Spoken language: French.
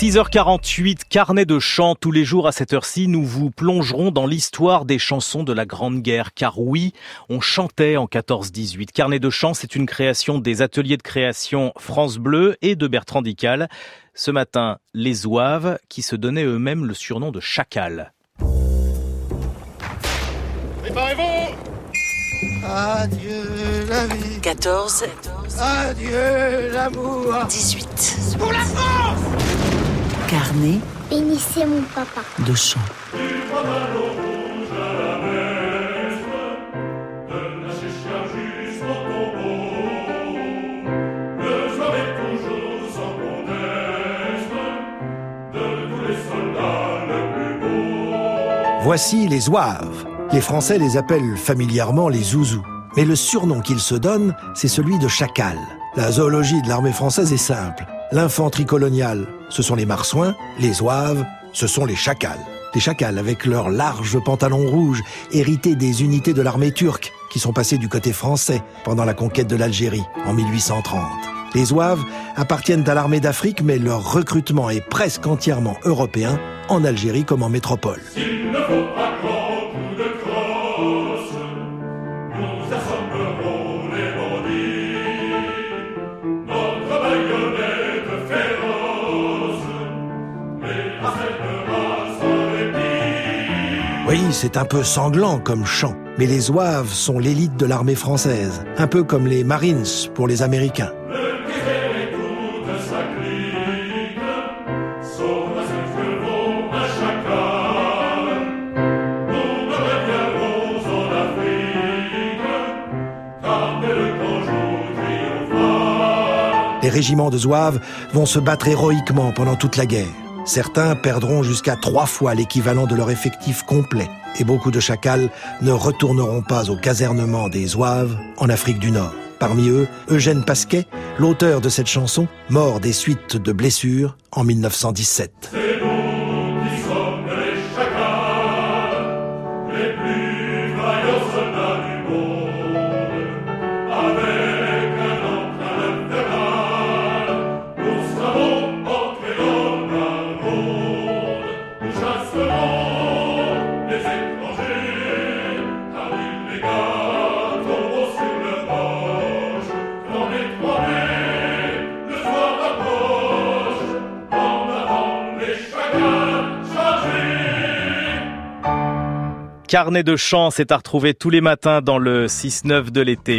6h48, carnet de chant. Tous les jours à cette heure-ci, nous vous plongerons dans l'histoire des chansons de la Grande Guerre. Car oui, on chantait en 14-18. Carnet de chant, c'est une création des ateliers de création France Bleu et de Bertrand Dical. Ce matin, les Zouaves, qui se donnaient eux-mêmes le surnom de Chacal. Préparez-vous Adieu la vie. 14, Adieu l'amour. 18. Pour la France Carnet Bénissez mon papa. de chant. Voici les Zouaves. Les Français les appellent familièrement les Zouzous. Mais le surnom qu'ils se donnent, c'est celui de Chacal. La zoologie de l'armée française est simple. L'infanterie coloniale, ce sont les marsouins, les Zouaves, ce sont les Chacals. Les Chacals avec leurs larges pantalons rouges, hérités des unités de l'armée turque, qui sont passées du côté français pendant la conquête de l'Algérie en 1830. Les Zouaves appartiennent à l'armée d'Afrique, mais leur recrutement est presque entièrement européen, en Algérie comme en métropole. Oui, c'est un peu sanglant comme chant, mais les Zouaves sont l'élite de l'armée française, un peu comme les Marines pour les Américains. Les régiments de Zouaves vont se battre héroïquement pendant toute la guerre. Certains perdront jusqu'à trois fois l'équivalent de leur effectif complet. Et beaucoup de chacals ne retourneront pas au casernement des Zouaves en Afrique du Nord. Parmi eux, Eugène Pasquet, l'auteur de cette chanson, mort des suites de blessures en 1917. C'est nous qui sommes les chacals, les plus vaillants soldats du monde. Carnet de chant, c'est à retrouver tous les matins dans le 6-9 de l'été.